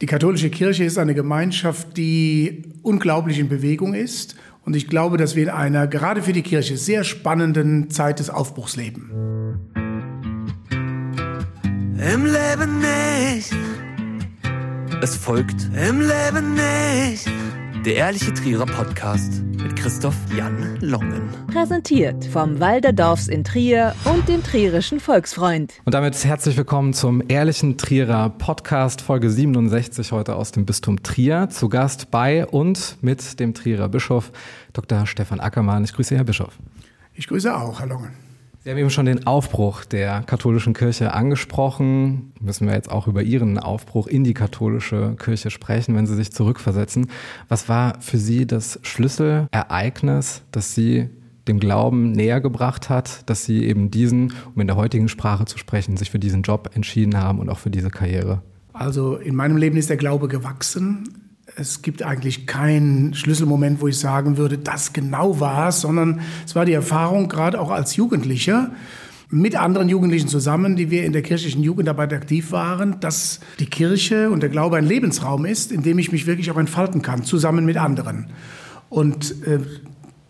Die katholische Kirche ist eine Gemeinschaft, die unglaublich in Bewegung ist. Und ich glaube, dass wir in einer gerade für die Kirche sehr spannenden Zeit des Aufbruchs leben. Im Leben nicht. Es folgt Im Leben nicht. Der Ehrliche Trierer Podcast mit Christoph Jan Longen. Präsentiert vom Walderdorfs in Trier und dem Trierischen Volksfreund. Und damit herzlich willkommen zum Ehrlichen Trierer Podcast, Folge 67 heute aus dem Bistum Trier. Zu Gast bei und mit dem Trierer Bischof Dr. Stefan Ackermann. Ich grüße Herr Bischof. Ich grüße auch, Herr Longen. Sie haben eben schon den Aufbruch der katholischen Kirche angesprochen. Müssen wir jetzt auch über Ihren Aufbruch in die katholische Kirche sprechen, wenn Sie sich zurückversetzen. Was war für Sie das Schlüsselereignis, das Sie dem Glauben näher gebracht hat, dass Sie eben diesen, um in der heutigen Sprache zu sprechen, sich für diesen Job entschieden haben und auch für diese Karriere? Also in meinem Leben ist der Glaube gewachsen. Es gibt eigentlich keinen Schlüsselmoment, wo ich sagen würde, das genau war es, sondern es war die Erfahrung, gerade auch als Jugendlicher, mit anderen Jugendlichen zusammen, die wir in der kirchlichen Jugendarbeit aktiv waren, dass die Kirche und der Glaube ein Lebensraum ist, in dem ich mich wirklich auch entfalten kann, zusammen mit anderen. Und äh,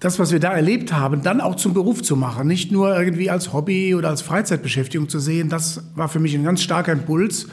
das, was wir da erlebt haben, dann auch zum Beruf zu machen, nicht nur irgendwie als Hobby oder als Freizeitbeschäftigung zu sehen, das war für mich ein ganz starker Impuls.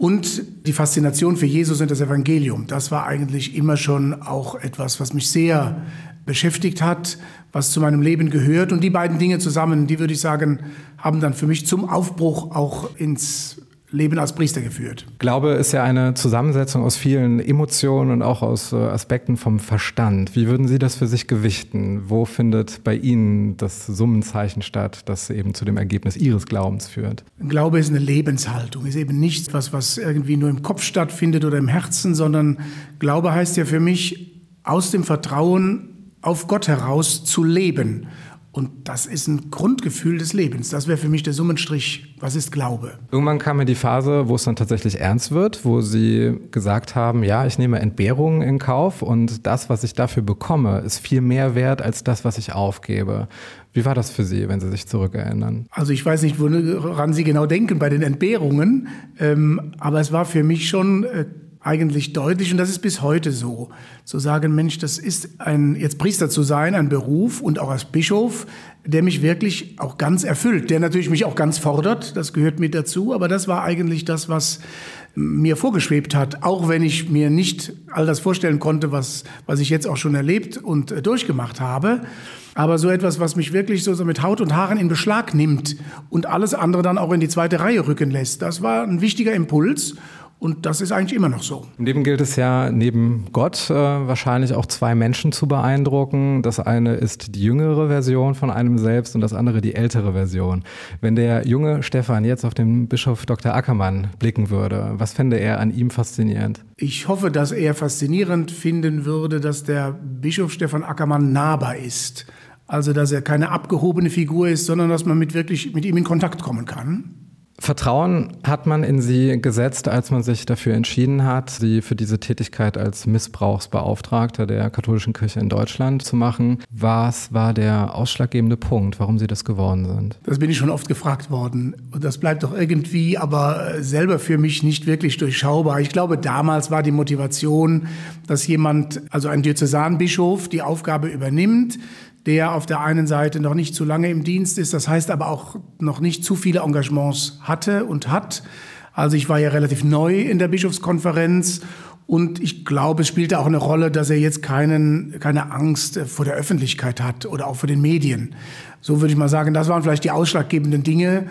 Und die Faszination für Jesus und das Evangelium, das war eigentlich immer schon auch etwas, was mich sehr beschäftigt hat, was zu meinem Leben gehört. Und die beiden Dinge zusammen, die würde ich sagen, haben dann für mich zum Aufbruch auch ins Leben als Priester geführt. Glaube ist ja eine Zusammensetzung aus vielen Emotionen und auch aus äh, Aspekten vom Verstand. Wie würden Sie das für sich gewichten? Wo findet bei Ihnen das Summenzeichen statt, das eben zu dem Ergebnis Ihres Glaubens führt? Glaube ist eine Lebenshaltung, ist eben nichts, was, was irgendwie nur im Kopf stattfindet oder im Herzen, sondern Glaube heißt ja für mich, aus dem Vertrauen auf Gott heraus zu leben. Und das ist ein Grundgefühl des Lebens. Das wäre für mich der Summenstrich. Was ist Glaube? Irgendwann kam mir die Phase, wo es dann tatsächlich ernst wird, wo Sie gesagt haben, ja, ich nehme Entbehrungen in Kauf und das, was ich dafür bekomme, ist viel mehr wert als das, was ich aufgebe. Wie war das für Sie, wenn Sie sich zurückerinnern? Also ich weiß nicht, woran Sie genau denken bei den Entbehrungen, ähm, aber es war für mich schon äh, eigentlich deutlich und das ist bis heute so. Zu sagen, Mensch, das ist ein, jetzt Priester zu sein, ein Beruf und auch als Bischof, der mich wirklich auch ganz erfüllt, der natürlich mich auch ganz fordert, das gehört mit dazu, aber das war eigentlich das, was mir vorgeschwebt hat, auch wenn ich mir nicht all das vorstellen konnte, was, was ich jetzt auch schon erlebt und äh, durchgemacht habe. Aber so etwas, was mich wirklich so, mit Haut und Haaren in Beschlag nimmt und alles andere dann auch in die zweite Reihe rücken lässt, das war ein wichtiger Impuls. Und das ist eigentlich immer noch so. Im Leben gilt es ja neben Gott äh, wahrscheinlich auch zwei Menschen zu beeindrucken. Das eine ist die jüngere Version von einem selbst und das andere die ältere Version. Wenn der junge Stefan jetzt auf den Bischof Dr. Ackermann blicken würde, was fände er an ihm faszinierend? Ich hoffe, dass er faszinierend finden würde, dass der Bischof Stefan Ackermann nahbar ist. Also, dass er keine abgehobene Figur ist, sondern dass man mit wirklich mit ihm in Kontakt kommen kann. Vertrauen hat man in sie gesetzt, als man sich dafür entschieden hat, sie für diese Tätigkeit als Missbrauchsbeauftragter der katholischen Kirche in Deutschland zu machen. Was war der ausschlaggebende Punkt, warum Sie das geworden sind? Das bin ich schon oft gefragt worden. Und das bleibt doch irgendwie aber selber für mich nicht wirklich durchschaubar. Ich glaube, damals war die Motivation, dass jemand, also ein Diözesanbischof, die Aufgabe übernimmt, der auf der einen Seite noch nicht zu lange im Dienst ist, das heißt aber auch noch nicht zu viele Engagements hatte und hat. Also ich war ja relativ neu in der Bischofskonferenz und ich glaube, es spielte auch eine Rolle, dass er jetzt keinen, keine Angst vor der Öffentlichkeit hat oder auch vor den Medien. So würde ich mal sagen, das waren vielleicht die ausschlaggebenden Dinge,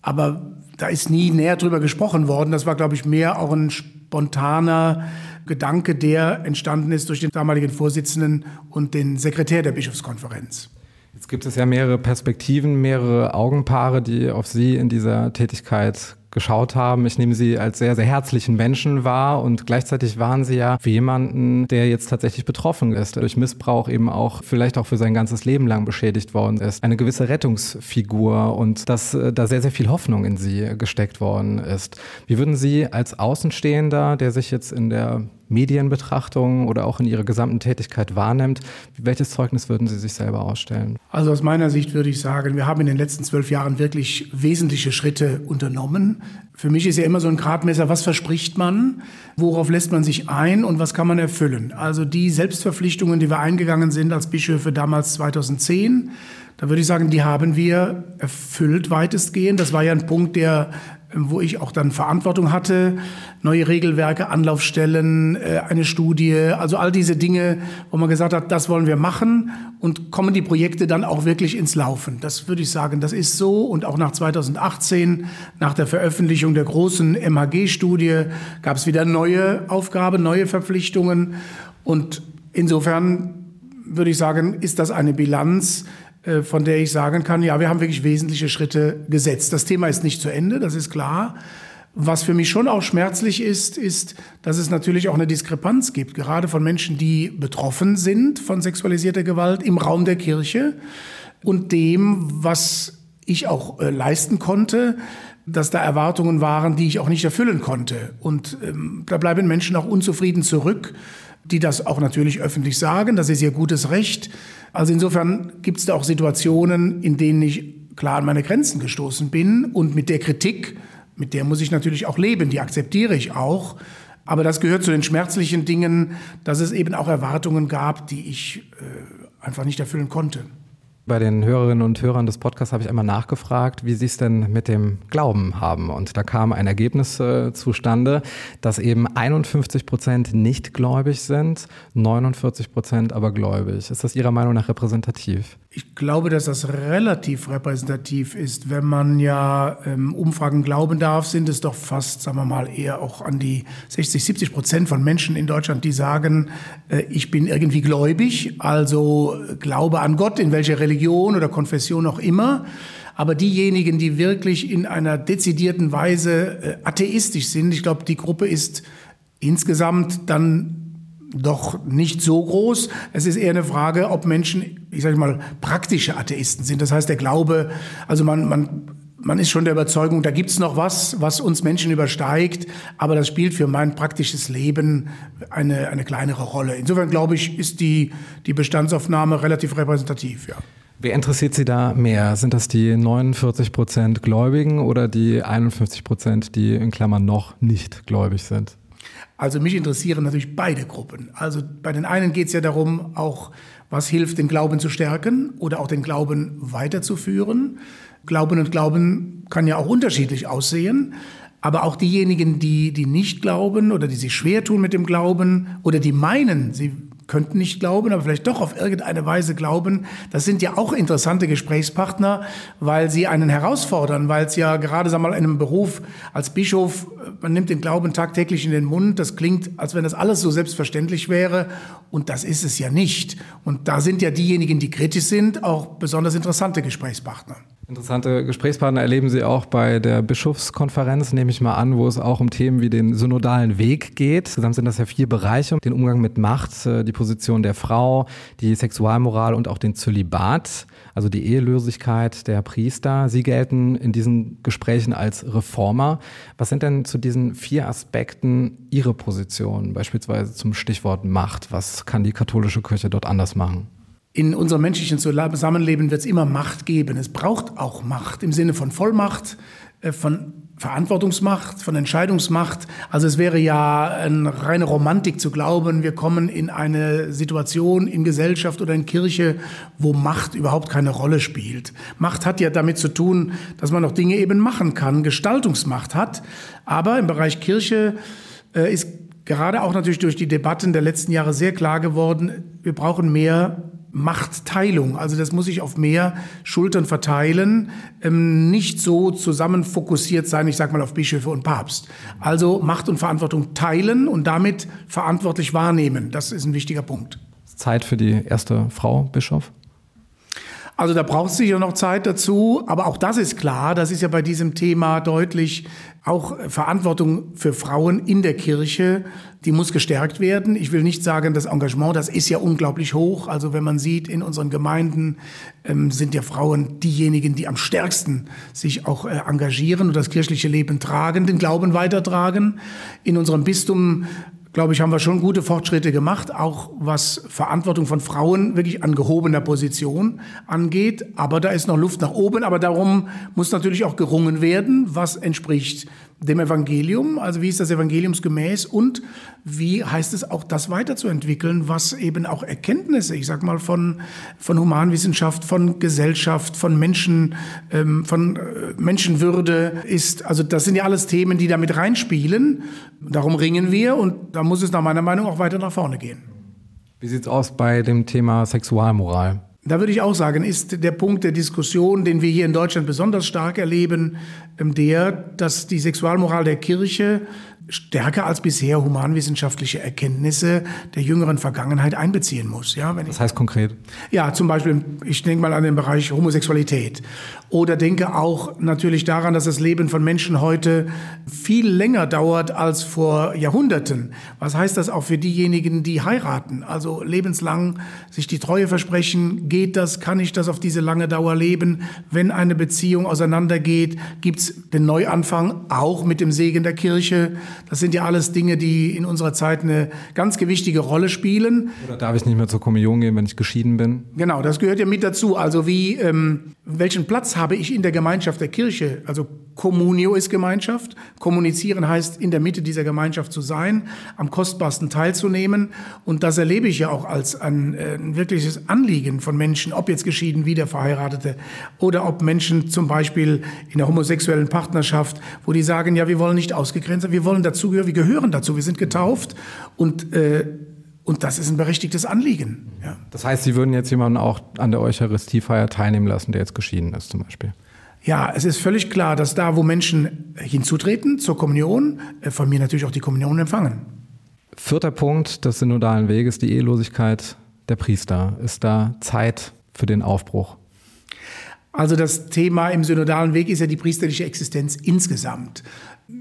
aber da ist nie näher drüber gesprochen worden. Das war, glaube ich, mehr auch ein spontaner Gedanke, der entstanden ist durch den damaligen Vorsitzenden und den Sekretär der Bischofskonferenz. Jetzt gibt es ja mehrere Perspektiven, mehrere Augenpaare, die auf Sie in dieser Tätigkeit geschaut haben. Ich nehme Sie als sehr, sehr herzlichen Menschen wahr und gleichzeitig waren Sie ja für jemanden, der jetzt tatsächlich betroffen ist, durch Missbrauch eben auch vielleicht auch für sein ganzes Leben lang beschädigt worden ist. Eine gewisse Rettungsfigur und dass äh, da sehr, sehr viel Hoffnung in Sie gesteckt worden ist. Wie würden Sie als Außenstehender, der sich jetzt in der Medienbetrachtung oder auch in Ihrer gesamten Tätigkeit wahrnimmt. Welches Zeugnis würden Sie sich selber ausstellen? Also aus meiner Sicht würde ich sagen, wir haben in den letzten zwölf Jahren wirklich wesentliche Schritte unternommen. Für mich ist ja immer so ein Gradmesser, was verspricht man, worauf lässt man sich ein und was kann man erfüllen. Also die Selbstverpflichtungen, die wir eingegangen sind als Bischöfe damals 2010, da würde ich sagen, die haben wir erfüllt weitestgehend. Das war ja ein Punkt, der wo ich auch dann Verantwortung hatte, neue Regelwerke, Anlaufstellen, äh, eine Studie, also all diese Dinge, wo man gesagt hat, das wollen wir machen und kommen die Projekte dann auch wirklich ins Laufen. Das würde ich sagen, das ist so und auch nach 2018, nach der Veröffentlichung der großen MHG-Studie, gab es wieder neue Aufgaben, neue Verpflichtungen und insofern würde ich sagen, ist das eine Bilanz, von der ich sagen kann, ja, wir haben wirklich wesentliche Schritte gesetzt. Das Thema ist nicht zu Ende, das ist klar. Was für mich schon auch schmerzlich ist, ist, dass es natürlich auch eine Diskrepanz gibt, gerade von Menschen, die betroffen sind von sexualisierter Gewalt im Raum der Kirche und dem, was ich auch äh, leisten konnte, dass da Erwartungen waren, die ich auch nicht erfüllen konnte. Und ähm, da bleiben Menschen auch unzufrieden zurück, die das auch natürlich öffentlich sagen. Das ist ihr gutes Recht. Also insofern gibt es da auch Situationen, in denen ich klar an meine Grenzen gestoßen bin. Und mit der Kritik, mit der muss ich natürlich auch leben, die akzeptiere ich auch. Aber das gehört zu den schmerzlichen Dingen, dass es eben auch Erwartungen gab, die ich äh, einfach nicht erfüllen konnte. Bei den Hörerinnen und Hörern des Podcasts habe ich einmal nachgefragt, wie sie es denn mit dem Glauben haben. Und da kam ein Ergebnis äh, zustande, dass eben 51 Prozent nicht gläubig sind, 49 Prozent aber gläubig. Ist das Ihrer Meinung nach repräsentativ? Ich glaube, dass das relativ repräsentativ ist. Wenn man ja ähm, Umfragen glauben darf, sind es doch fast, sagen wir mal, eher auch an die 60, 70 Prozent von Menschen in Deutschland, die sagen, äh, ich bin irgendwie gläubig, also glaube an Gott, in welcher Religion Religion oder Konfession auch immer. Aber diejenigen, die wirklich in einer dezidierten Weise äh, atheistisch sind, ich glaube, die Gruppe ist insgesamt dann doch nicht so groß. Es ist eher eine Frage, ob Menschen, ich sage mal, praktische Atheisten sind. Das heißt, der Glaube, also man, man, man ist schon der Überzeugung, da gibt's noch was, was uns Menschen übersteigt, aber das spielt für mein praktisches Leben eine, eine kleinere Rolle. Insofern glaube ich, ist die, die Bestandsaufnahme relativ repräsentativ, ja. Wer interessiert Sie da mehr? Sind das die 49 Prozent Gläubigen oder die 51 Prozent, die in Klammern noch nicht gläubig sind? Also mich interessieren natürlich beide Gruppen. Also bei den einen geht es ja darum, auch was hilft, den Glauben zu stärken oder auch den Glauben weiterzuführen. Glauben und Glauben kann ja auch unterschiedlich aussehen. Aber auch diejenigen, die, die nicht glauben oder die sich schwer tun mit dem Glauben oder die meinen, sie könnten nicht glauben, aber vielleicht doch auf irgendeine Weise glauben. Das sind ja auch interessante Gesprächspartner, weil sie einen herausfordern, weil es ja gerade sagen wir mal in einem Beruf als Bischof, man nimmt den Glauben tagtäglich in den Mund. Das klingt, als wenn das alles so selbstverständlich wäre und das ist es ja nicht. Und da sind ja diejenigen, die kritisch sind, auch besonders interessante Gesprächspartner. Interessante Gesprächspartner erleben Sie auch bei der Bischofskonferenz, nehme ich mal an, wo es auch um Themen wie den synodalen Weg geht. Insgesamt sind das ja vier Bereiche, den Umgang mit Macht, äh, die Position der Frau, die Sexualmoral und auch den Zölibat, also die Ehelosigkeit der Priester. Sie gelten in diesen Gesprächen als Reformer. Was sind denn zu diesen vier Aspekten Ihre Position, beispielsweise zum Stichwort Macht? Was kann die katholische Kirche dort anders machen? In unserem menschlichen Zusammenleben wird es immer Macht geben. Es braucht auch Macht im Sinne von Vollmacht, äh, von Verantwortungsmacht, von Entscheidungsmacht. Also es wäre ja eine reine Romantik zu glauben, wir kommen in eine Situation in Gesellschaft oder in Kirche, wo Macht überhaupt keine Rolle spielt. Macht hat ja damit zu tun, dass man auch Dinge eben machen kann, Gestaltungsmacht hat. Aber im Bereich Kirche äh, ist gerade auch natürlich durch die Debatten der letzten Jahre sehr klar geworden, wir brauchen mehr Machtteilung. Also das muss sich auf mehr Schultern verteilen, ähm, nicht so zusammen fokussiert sein, ich sage mal auf Bischöfe und Papst. Also Macht und Verantwortung teilen und damit verantwortlich wahrnehmen. Das ist ein wichtiger Punkt. Zeit für die erste Frau Bischof? Also da braucht es sicher noch Zeit dazu, aber auch das ist klar, das ist ja bei diesem Thema deutlich, auch Verantwortung für Frauen in der Kirche, die muss gestärkt werden. Ich will nicht sagen, das Engagement, das ist ja unglaublich hoch. Also wenn man sieht, in unseren Gemeinden ähm, sind ja Frauen diejenigen, die am stärksten sich auch äh, engagieren und das kirchliche Leben tragen, den Glauben weitertragen. In unserem Bistum glaube ich, haben wir schon gute Fortschritte gemacht, auch was Verantwortung von Frauen wirklich an gehobener Position angeht. Aber da ist noch Luft nach oben. Aber darum muss natürlich auch gerungen werden, was entspricht dem Evangelium, also wie ist das Evangeliumsgemäß und wie heißt es auch, das weiterzuentwickeln, was eben auch Erkenntnisse, ich sag mal, von, von Humanwissenschaft, von Gesellschaft, von Menschen, ähm, von äh, Menschenwürde ist. Also das sind ja alles Themen, die damit reinspielen. Darum ringen wir und da muss es nach meiner Meinung auch weiter nach vorne gehen. Wie sieht's aus bei dem Thema Sexualmoral? Da würde ich auch sagen, ist der Punkt der Diskussion, den wir hier in Deutschland besonders stark erleben, ähm, der, dass die Sexualmoral der Kirche stärker als bisher humanwissenschaftliche Erkenntnisse der jüngeren Vergangenheit einbeziehen muss. Ja, wenn das heißt konkret? Ja, zum Beispiel, ich denke mal an den Bereich Homosexualität oder denke auch natürlich daran, dass das Leben von Menschen heute viel länger dauert als vor Jahrhunderten. Was heißt das auch für diejenigen, die heiraten? Also lebenslang sich die Treue versprechen, geht das, kann ich das auf diese lange Dauer leben? Wenn eine Beziehung auseinandergeht, gibt's den Neuanfang auch mit dem Segen der Kirche. Das sind ja alles Dinge, die in unserer Zeit eine ganz gewichtige Rolle spielen. Oder darf ich nicht mehr zur Kommunion gehen, wenn ich geschieden bin? Genau, das gehört ja mit dazu. Also wie, ähm, welchen Platz habe ich in der Gemeinschaft der Kirche? Also Communio ist Gemeinschaft. Kommunizieren heißt, in der Mitte dieser Gemeinschaft zu sein, am kostbarsten teilzunehmen. Und das erlebe ich ja auch als ein, äh, ein wirkliches Anliegen von Menschen, ob jetzt geschieden, wieder Verheiratete oder ob Menschen zum Beispiel in der homosexuellen Partnerschaft, wo die sagen, ja, wir wollen nicht ausgegrenzt, wir wollen dazugehören, wir gehören dazu, wir sind getauft und äh, und das ist ein berechtigtes Anliegen. Ja. Das heißt, Sie würden jetzt jemanden auch an der Eucharistiefeier teilnehmen lassen, der jetzt geschieden ist zum Beispiel? Ja, es ist völlig klar, dass da, wo Menschen hinzutreten zur Kommunion, äh, von mir natürlich auch die Kommunion empfangen. Vierter Punkt des synodalen Weges, die Ehelosigkeit der Priester. Ist da Zeit für den Aufbruch? Also das Thema im synodalen Weg ist ja die priesterliche Existenz insgesamt.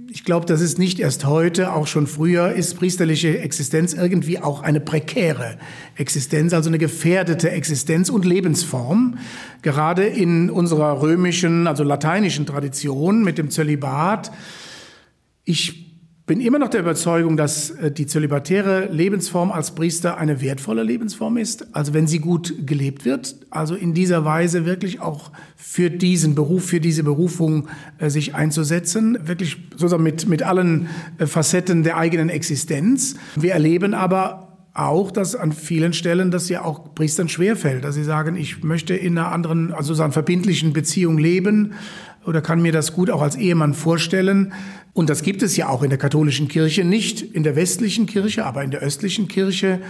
Ich glaube, das ist nicht erst heute, auch schon früher ist priesterliche Existenz irgendwie auch eine prekäre Existenz, also eine gefährdete Existenz und Lebensform. Gerade in unserer römischen, also lateinischen Tradition mit dem Zölibat. Ich bin immer noch der Überzeugung, dass äh, die zölibatäre Lebensform als Priester eine wertvolle Lebensform ist. Also wenn sie gut gelebt wird, also in dieser Weise wirklich auch für diesen Beruf, für diese Berufung äh, sich einzusetzen, wirklich sozusagen mit, mit allen äh, Facetten der eigenen Existenz. Wir erleben aber auch, dass an vielen Stellen das ja auch Priestern schwerfällt, dass sie sagen, ich möchte in einer anderen, also so einer verbindlichen Beziehung leben oder kann mir das gut auch als Ehemann vorstellen. Und das gibt es ja auch in der katholischen Kirche, nicht in der westlichen Kirche, aber in der östlichen Kirche,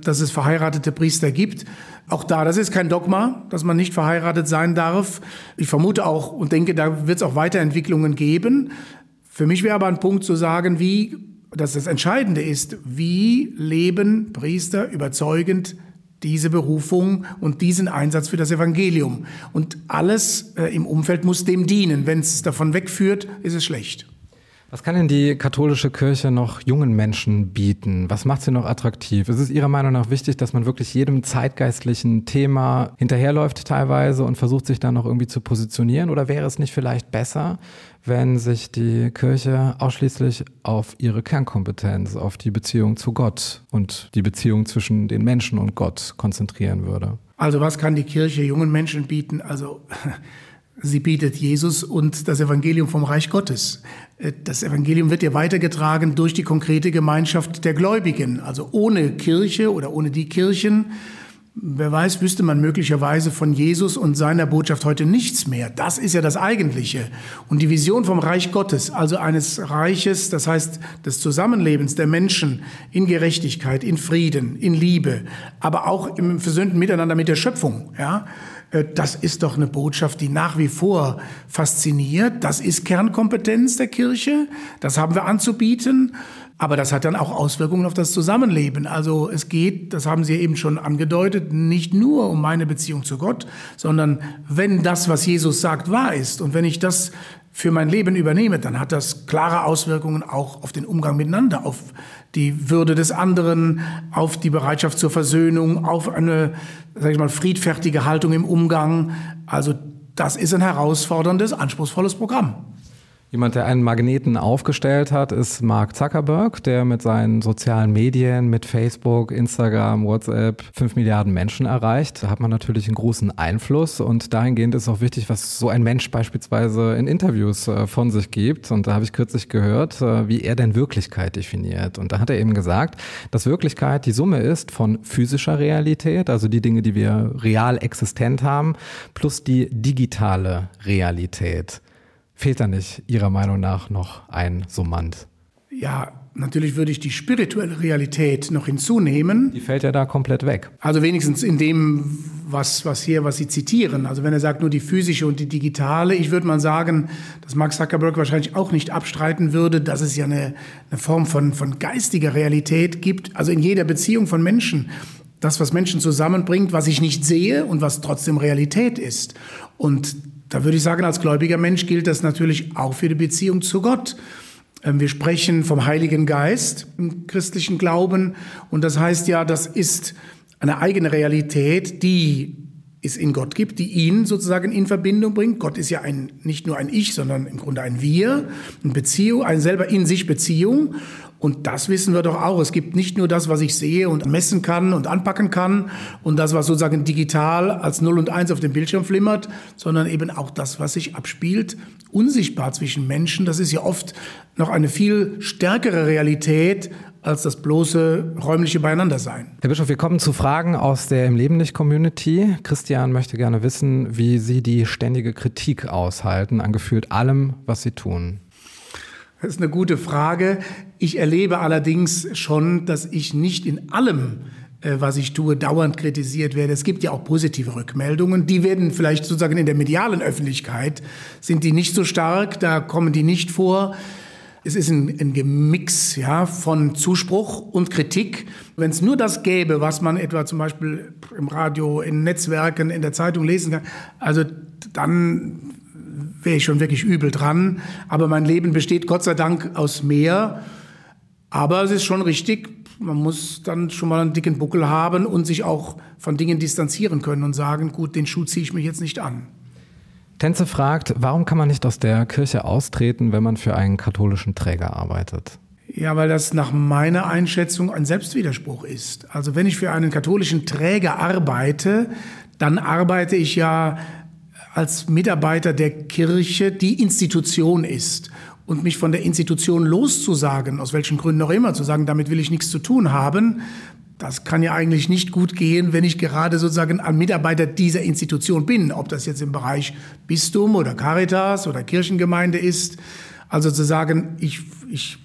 dass es verheiratete Priester gibt. Auch da, das ist kein Dogma, dass man nicht verheiratet sein darf. Ich vermute auch und denke, da wird es auch Weiterentwicklungen geben. Für mich wäre aber ein Punkt zu sagen, wie, dass das Entscheidende ist, wie leben Priester überzeugend diese Berufung und diesen Einsatz für das Evangelium. Und alles äh, im Umfeld muss dem dienen. Wenn es davon wegführt, ist es schlecht. Was kann denn die katholische Kirche noch jungen Menschen bieten? Was macht sie noch attraktiv? Ist es Ihrer Meinung nach wichtig, dass man wirklich jedem zeitgeistlichen Thema hinterherläuft teilweise und versucht sich da noch irgendwie zu positionieren? Oder wäre es nicht vielleicht besser, wenn sich die Kirche ausschließlich auf ihre Kernkompetenz, auf die Beziehung zu Gott und die Beziehung zwischen den Menschen und Gott konzentrieren würde? Also was kann die Kirche jungen Menschen bieten? Also Sie bietet Jesus und das Evangelium vom Reich Gottes. Äh, das Evangelium wird ja weitergetragen durch die konkrete Gemeinschaft der Gläubigen. Also ohne Kirche oder ohne die Kirchen, wer weiß, wüsste man möglicherweise von Jesus und seiner Botschaft heute nichts mehr. Das ist ja das Eigentliche. Und die Vision vom Reich Gottes, also eines Reiches, das heißt des Zusammenlebens der Menschen in Gerechtigkeit, in Frieden, in Liebe, aber auch im versöhnten Miteinander mit der Schöpfung, ja, das ist doch eine Botschaft, die nach wie vor fasziniert. Das ist Kernkompetenz der Kirche. Das haben wir anzubieten. Aber das hat dann auch Auswirkungen auf das Zusammenleben. Also es geht, das haben Sie eben schon angedeutet, nicht nur um meine Beziehung zu Gott, sondern wenn das, was Jesus sagt, wahr ist und wenn ich das für mein Leben übernehme, dann hat das klare Auswirkungen auch auf den Umgang miteinander, auf die Würde des anderen, auf die Bereitschaft zur Versöhnung, auf eine, sag ich mal, friedfertige Haltung im Umgang. Also das ist ein herausforderndes, anspruchsvolles Programm. Jemand, der einen Magneten aufgestellt hat, ist Mark Zuckerberg, der mit seinen sozialen Medien, mit Facebook, Instagram, WhatsApp fünf Milliarden Menschen erreicht. Da hat man natürlich einen großen Einfluss und dahingehend ist auch wichtig, was so ein Mensch beispielsweise in Interviews äh, von sich gibt. Und da habe ich kürzlich gehört, äh, wie er denn Wirklichkeit definiert. Und da hat er eben gesagt, dass Wirklichkeit die Summe ist von physischer Realität, also die Dinge, die wir real existent haben, plus die digitale Realität. Fehlt da nicht Ihrer Meinung nach noch ein Summand? Ja, natürlich würde ich die spirituelle Realität noch hinzunehmen. Die fällt ja da komplett weg. Also wenigstens in dem, was, was hier, was Sie zitieren. Also wenn er sagt nur die physische und die digitale, ich würde mal sagen, dass Mark Zuckerberg wahrscheinlich auch nicht abstreiten würde, dass es ja eine, eine Form von, von geistiger Realität gibt. Also in jeder Beziehung von Menschen. Das, was Menschen zusammenbringt, was ich nicht sehe und was trotzdem Realität ist. Und da würde ich sagen, als gläubiger Mensch gilt das natürlich auch für die Beziehung zu Gott. Ähm, wir sprechen vom Heiligen Geist im christlichen Glauben und das heißt ja, das ist eine eigene Realität, die es in Gott gibt, die ihn sozusagen in Verbindung bringt. Gott ist ja ein, nicht nur ein Ich, sondern im Grunde ein Wir, eine Beziehung, eine selber in sich Beziehung. Und das wissen wir doch auch. Es gibt nicht nur das, was ich sehe und messen kann und anpacken kann und das, was sozusagen digital als 0 und 1 auf dem Bildschirm flimmert, sondern eben auch das, was sich abspielt, unsichtbar zwischen Menschen. Das ist ja oft noch eine viel stärkere Realität als das bloße räumliche Beieinandersein. Herr Bischof, wir kommen zu Fragen aus der Im Leben nicht Community. Christian möchte gerne wissen, wie Sie die ständige Kritik aushalten an gefühlt allem, was Sie tun. Das ist eine gute Frage. Ich erlebe allerdings schon, dass ich nicht in allem äh, was ich tue, dauernd kritisiert werde. Es gibt ja auch positive Rückmeldungen. Die werden vielleicht sozusagen in der medialen Öffentlichkeit, sind die nicht so stark, da kommen die nicht vor. Es ist ein, ein Gemix ja, von Zuspruch und Kritik. Wenn es nur das gäbe, was man etwa zum Beispiel im Radio, in Netzwerken, in der Zeitung lesen kann, also dann wäre ich schon wirklich übel dran. Aber mein Leben besteht Gott sei Dank aus mehr. Aber es ist schon richtig, man muss dann schon mal einen dicken Buckel haben und sich auch von Dingen distanzieren können und sagen, gut, den Schuh ziehe ich mir jetzt nicht an. Tänze fragt, warum kann man nicht aus der Kirche austreten, wenn man für einen katholischen Träger arbeitet? Ja, weil das nach meiner Einschätzung ein Selbstwiderspruch ist. Also wenn ich für einen katholischen Träger arbeite, dann arbeite ich ja als Mitarbeiter der Kirche die Institution ist. Und mich von der Institution loszusagen, aus welchen Gründen auch immer, zu sagen, damit will ich nichts zu tun haben, das kann ja eigentlich nicht gut gehen, wenn ich gerade sozusagen ein Mitarbeiter dieser Institution bin, ob das jetzt im Bereich Bistum oder Caritas oder Kirchengemeinde ist. Also zu sagen, ich, ich,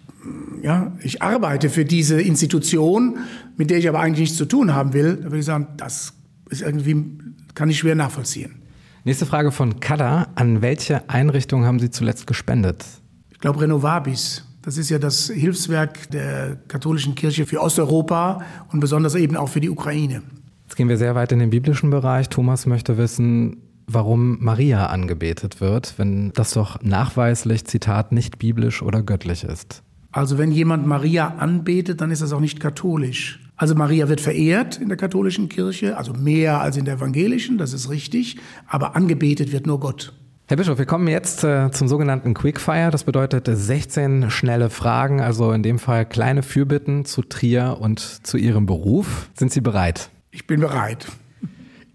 ja, ich arbeite für diese Institution, mit der ich aber eigentlich nichts zu tun haben will, da würde ich sagen, das ist irgendwie, kann ich schwer nachvollziehen. Nächste Frage von Kada. An welche Einrichtung haben Sie zuletzt gespendet? Ich glaube Renovabis. Das ist ja das Hilfswerk der katholischen Kirche für Osteuropa und besonders eben auch für die Ukraine. Jetzt gehen wir sehr weit in den biblischen Bereich. Thomas möchte wissen, warum Maria angebetet wird, wenn das doch nachweislich, Zitat, nicht biblisch oder göttlich ist. Also wenn jemand Maria anbetet, dann ist das auch nicht katholisch. Also Maria wird verehrt in der katholischen Kirche, also mehr als in der evangelischen, das ist richtig, aber angebetet wird nur Gott. Herr Bischof, wir kommen jetzt äh, zum sogenannten Quickfire. Das bedeutet 16 schnelle Fragen, also in dem Fall kleine Fürbitten zu Trier und zu Ihrem Beruf. Sind Sie bereit? Ich bin bereit.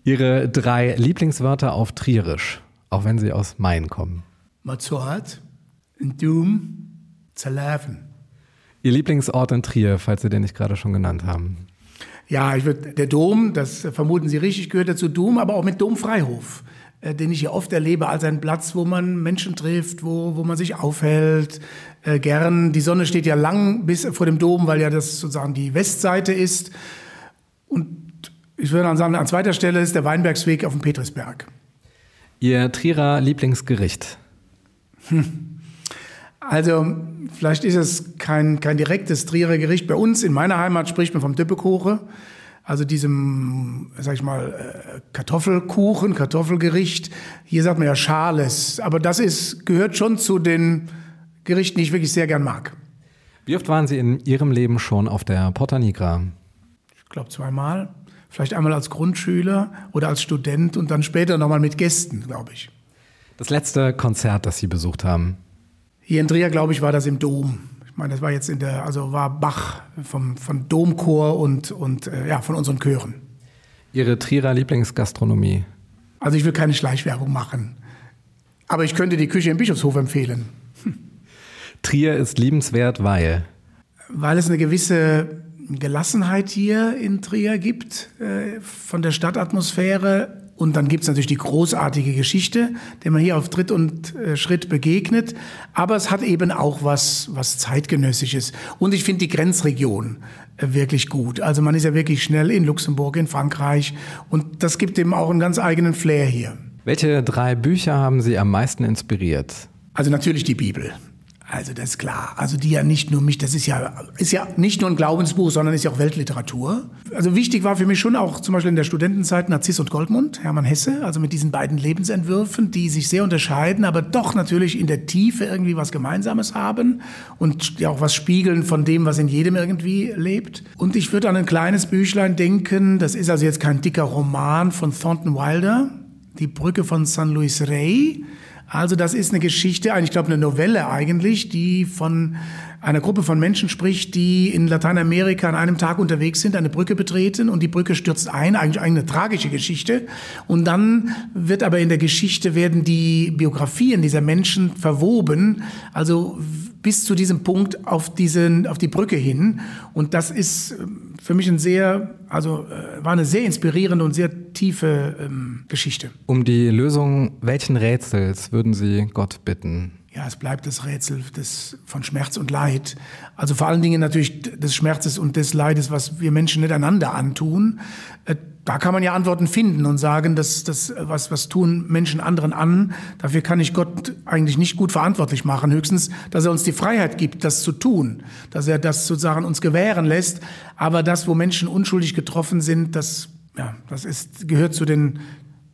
Ihre drei Lieblingswörter auf Trierisch, auch wenn Sie aus Main kommen. Mazort, Doom, Zerläven. Ihr Lieblingsort in Trier, falls Sie den nicht gerade schon genannt haben. Ja, ich würde der Dom, das vermuten Sie richtig, gehört dazu Dom, aber auch mit Domfreihof, äh, den ich hier oft erlebe als einen Platz, wo man Menschen trifft, wo, wo man sich aufhält. Äh, gern. Die Sonne steht ja lang bis vor dem Dom, weil ja das sozusagen die Westseite ist. Und ich würde dann sagen, an zweiter Stelle ist der Weinbergsweg auf dem Petrisberg. Ihr Trierer Lieblingsgericht? Hm. Also, vielleicht ist es kein, kein direktes Trierer Gericht. Bei uns in meiner Heimat spricht man vom Düppekuche, also diesem, sag ich mal, äh, Kartoffelkuchen, Kartoffelgericht. Hier sagt man ja Schales, aber das ist, gehört schon zu den Gerichten, die ich wirklich sehr gern mag. Wie oft waren Sie in Ihrem Leben schon auf der Porta Nigra? Ich glaube zweimal. Vielleicht einmal als Grundschüler oder als Student und dann später nochmal mit Gästen, glaube ich. Das letzte Konzert, das Sie besucht haben? Hier in Trier, glaube ich, war das im Dom. Ich meine, das war jetzt in der, also war Bach vom, von Domchor und, und äh, ja, von unseren Chören. Ihre Trierer Lieblingsgastronomie? Also ich will keine Schleichwerbung machen. Aber ich könnte die Küche im Bischofshof empfehlen. Hm. Trier ist liebenswert, weil? Weil es eine gewisse Gelassenheit hier in Trier gibt, äh, von der Stadtatmosphäre. Und dann gibt es natürlich die großartige Geschichte, der man hier auf Tritt und äh, Schritt begegnet. Aber es hat eben auch was, was zeitgenössisches. Und ich finde die Grenzregion äh, wirklich gut. Also man ist ja wirklich schnell in Luxemburg, in Frankreich. Und das gibt eben auch einen ganz eigenen Flair hier. Welche drei Bücher haben Sie am meisten inspiriert? Also natürlich die Bibel. Also das ist klar. Also die ja nicht nur mich, das ist ja, ist ja nicht nur ein Glaubensbuch, sondern ist ja auch Weltliteratur. Also wichtig war für mich schon auch zum Beispiel in der Studentenzeit Narziss und Goldmund, Hermann Hesse, also mit diesen beiden Lebensentwürfen, die sich sehr unterscheiden, aber doch natürlich in der Tiefe irgendwie was Gemeinsames haben und ja auch was spiegeln von dem, was in jedem irgendwie lebt. Und ich würde an ein kleines Büchlein denken, das ist also jetzt kein dicker Roman von Thornton Wilder, Die Brücke von San Luis Rey also das ist eine Geschichte, ich glaube eine Novelle eigentlich, die von einer Gruppe von Menschen spricht, die in Lateinamerika an einem Tag unterwegs sind, eine Brücke betreten und die Brücke stürzt ein, eigentlich eine tragische Geschichte. Und dann wird aber in der Geschichte werden die Biografien dieser Menschen verwoben, also bis zu diesem Punkt auf diesen, auf die Brücke hin. Und das ist ähm, für mich ein sehr, also äh, war eine sehr inspirierende und sehr tiefe ähm, Geschichte. Um die Lösung welchen Rätsels würden Sie Gott bitten? Ja, es bleibt das Rätsel des, von Schmerz und Leid. Also vor allen Dingen natürlich des Schmerzes und des Leides, was wir Menschen nicht einander antun. Äh, da kann man ja Antworten finden und sagen, dass das was was tun Menschen anderen an. Dafür kann ich Gott eigentlich nicht gut verantwortlich machen. Höchstens, dass er uns die Freiheit gibt, das zu tun, dass er das sozusagen uns gewähren lässt. Aber das, wo Menschen unschuldig getroffen sind, das ja, das ist gehört zu den,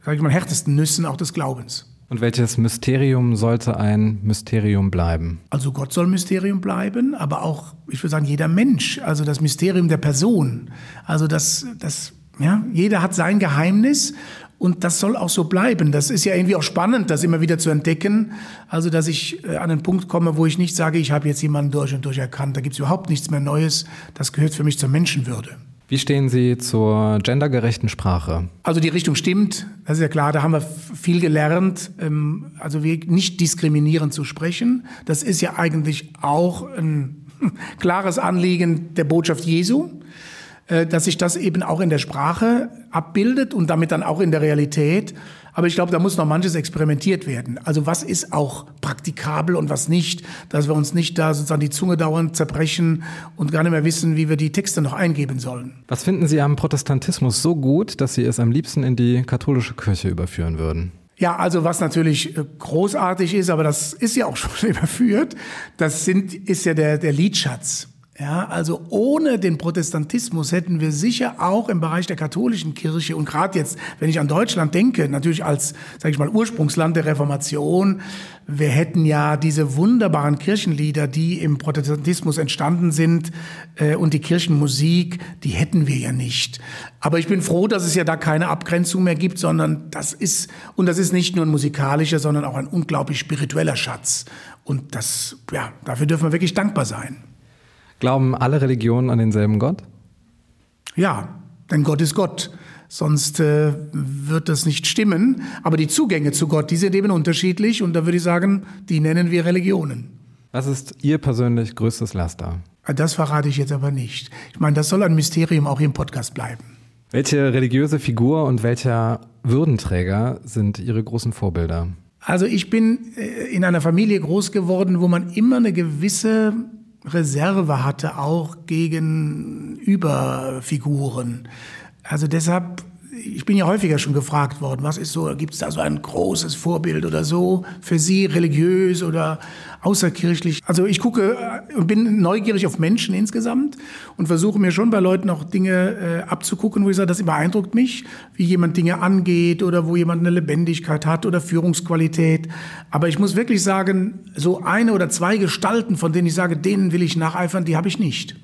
sage ich mal, härtesten Nüssen auch des Glaubens. Und welches Mysterium sollte ein Mysterium bleiben? Also Gott soll Mysterium bleiben, aber auch, ich würde sagen, jeder Mensch, also das Mysterium der Person. Also das, das ja, jeder hat sein Geheimnis und das soll auch so bleiben. Das ist ja irgendwie auch spannend, das immer wieder zu entdecken. Also, dass ich äh, an einen Punkt komme, wo ich nicht sage, ich habe jetzt jemanden durch und durch erkannt. Da gibt es überhaupt nichts mehr Neues. Das gehört für mich zur Menschenwürde. Wie stehen Sie zur gendergerechten Sprache? Also die Richtung stimmt, das ist ja klar, da haben wir viel gelernt. Ähm, also nicht diskriminierend zu sprechen. Das ist ja eigentlich auch ein klares Anliegen der Botschaft Jesu. Äh, dass sich das eben auch in der Sprache abbildet und damit dann auch in der Realität. Aber ich glaube, da muss noch manches experimentiert werden. Also was ist auch praktikabel und was nicht, dass wir uns nicht da sozusagen die Zunge dauernd zerbrechen und gar nicht mehr wissen, wie wir die Texte noch eingeben sollen. Was finden Sie am Protestantismus so gut, dass Sie es am liebsten in die katholische Kirche überführen würden? Ja, also was natürlich äh, großartig ist, aber das ist ja auch schon überführt, das sind, ist ja der, der Liedschatz. Ja, also ohne den Protestantismus hätten wir sicher auch im Bereich der katholischen Kirche und gerade jetzt, wenn ich an Deutschland denke, natürlich als, sage ich mal, Ursprungsland der Reformation, wir hätten ja diese wunderbaren Kirchenlieder, die im Protestantismus entstanden sind äh, und die Kirchenmusik, die hätten wir ja nicht. Aber ich bin froh, dass es ja da keine Abgrenzung mehr gibt, sondern das ist und das ist nicht nur ein musikalischer, sondern auch ein unglaublich spiritueller Schatz. Und das, ja, dafür dürfen wir wirklich dankbar sein. Glauben alle Religionen an denselben Gott? Ja, denn Gott ist Gott. Sonst äh, wird das nicht stimmen. Aber die Zugänge zu Gott, die sind eben unterschiedlich. Und da würde ich sagen, die nennen wir Religionen. Was ist Ihr persönlich größtes Laster? Ah, das verrate ich jetzt aber nicht. Ich meine, das soll ein Mysterium auch im Podcast bleiben. Welche religiöse Figur und welcher Würdenträger sind Ihre großen Vorbilder? Also ich bin äh, in einer Familie groß geworden, wo man immer eine gewisse Reserve hatte, auch gegen Überfiguren. Also deshalb, ich bin ja häufiger schon gefragt worden, was ist so, gibt es da so ein großes Vorbild oder so für Sie, religiös oder außerkirchlich? Also ich gucke und bin neugierig auf Menschen insgesamt und versuche mir schon bei Leuten auch Dinge äh, abzugucken, wo ich sage, das beeindruckt mich, wie jemand Dinge angeht oder wo jemand eine Lebendigkeit hat oder Führungsqualität. Aber ich muss wirklich sagen, so eine oder zwei Gestalten, von denen ich sage, denen will ich nacheifern, die habe ich nicht.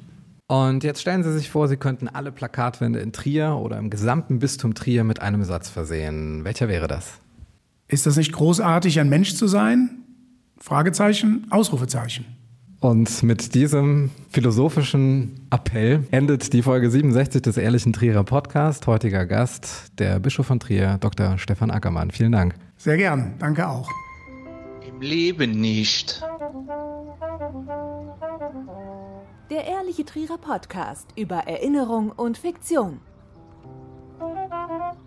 Und jetzt stellen Sie sich vor, Sie könnten alle Plakatwände in Trier oder im gesamten Bistum Trier mit einem Satz versehen. Welcher wäre das? Ist das nicht großartig, ein Mensch zu sein? Fragezeichen, Ausrufezeichen. Und mit diesem philosophischen Appell endet die Folge 67 des Ehrlichen Trierer Podcast. Heutiger Gast, der Bischof von Trier, Dr. Stefan Ackermann. Vielen Dank. Sehr gern, danke auch. Im Leben nicht. Der Ehrliche Trierer Podcast über Erinnerung und Fiktion.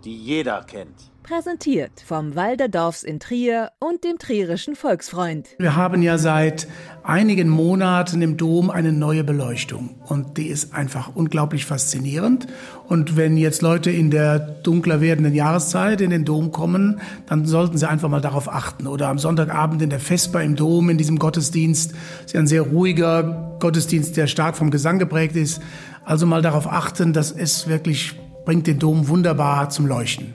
Die jeder kennt. Präsentiert vom Walderdorfs in Trier und dem Trierischen Volksfreund. Wir haben ja seit einigen Monaten im Dom eine neue Beleuchtung und die ist einfach unglaublich faszinierend. Und wenn jetzt Leute in der dunkler werdenden Jahreszeit in den Dom kommen, dann sollten sie einfach mal darauf achten. Oder am Sonntagabend in der Vesper im Dom, in diesem Gottesdienst, ist ja ein sehr ruhiger Gottesdienst, der stark vom Gesang geprägt ist. Also mal darauf achten, dass es wirklich bringt den Dom wunderbar zum Leuchten.